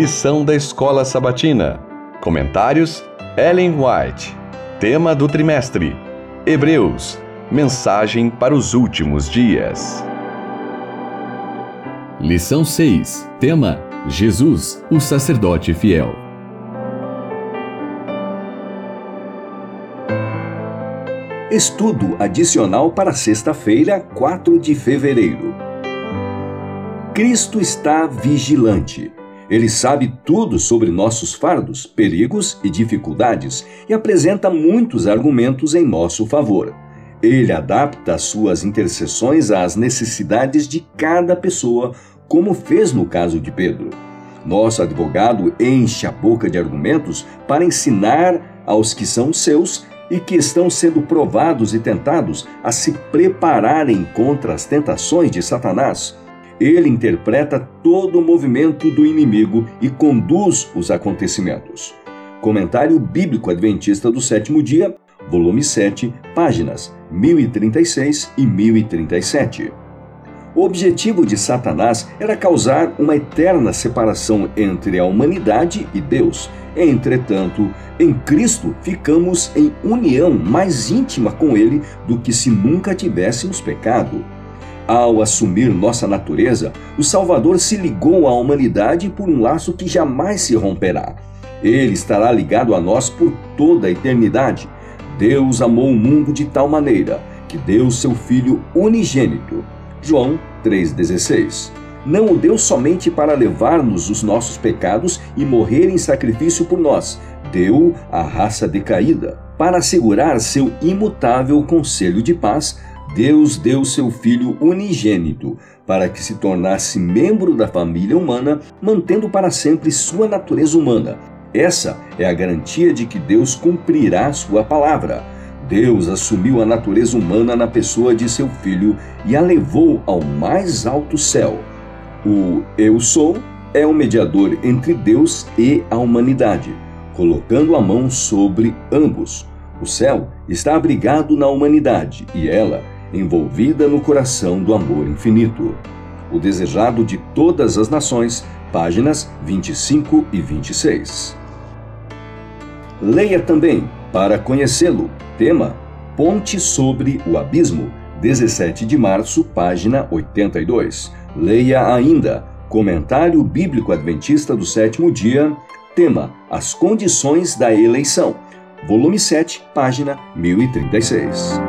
Lição da Escola Sabatina. Comentários: Ellen White. Tema do trimestre: Hebreus. Mensagem para os últimos dias. Lição 6. Tema: Jesus, o sacerdote fiel. Estudo adicional para sexta-feira, 4 de fevereiro. Cristo está vigilante. Ele sabe tudo sobre nossos fardos, perigos e dificuldades e apresenta muitos argumentos em nosso favor. Ele adapta suas intercessões às necessidades de cada pessoa, como fez no caso de Pedro. Nosso advogado enche a boca de argumentos para ensinar aos que são seus e que estão sendo provados e tentados a se prepararem contra as tentações de Satanás. Ele interpreta todo o movimento do inimigo e conduz os acontecimentos. Comentário Bíblico Adventista do Sétimo Dia, volume 7, páginas 1036 e 1037. O objetivo de Satanás era causar uma eterna separação entre a humanidade e Deus. Entretanto, em Cristo ficamos em união mais íntima com Ele do que se nunca tivéssemos pecado. Ao assumir nossa natureza, o Salvador se ligou à humanidade por um laço que jamais se romperá. Ele estará ligado a nós por toda a eternidade. Deus amou o mundo de tal maneira que deu seu Filho unigênito. João 3,16. Não o deu somente para levar-nos os nossos pecados e morrer em sacrifício por nós, deu a raça decaída. Para assegurar seu imutável conselho de paz, Deus deu seu Filho unigênito para que se tornasse membro da família humana, mantendo para sempre sua natureza humana. Essa é a garantia de que Deus cumprirá sua palavra. Deus assumiu a natureza humana na pessoa de seu Filho e a levou ao mais alto céu. O Eu Sou é o mediador entre Deus e a humanidade, colocando a mão sobre ambos. O céu está abrigado na humanidade e ela envolvida no coração do amor infinito. O desejado de todas as nações, páginas 25 e 26. Leia também, para conhecê-lo, tema Ponte sobre o Abismo, 17 de março, página 82. Leia ainda Comentário Bíblico Adventista do Sétimo Dia, tema As Condições da Eleição, volume 7, página 1036.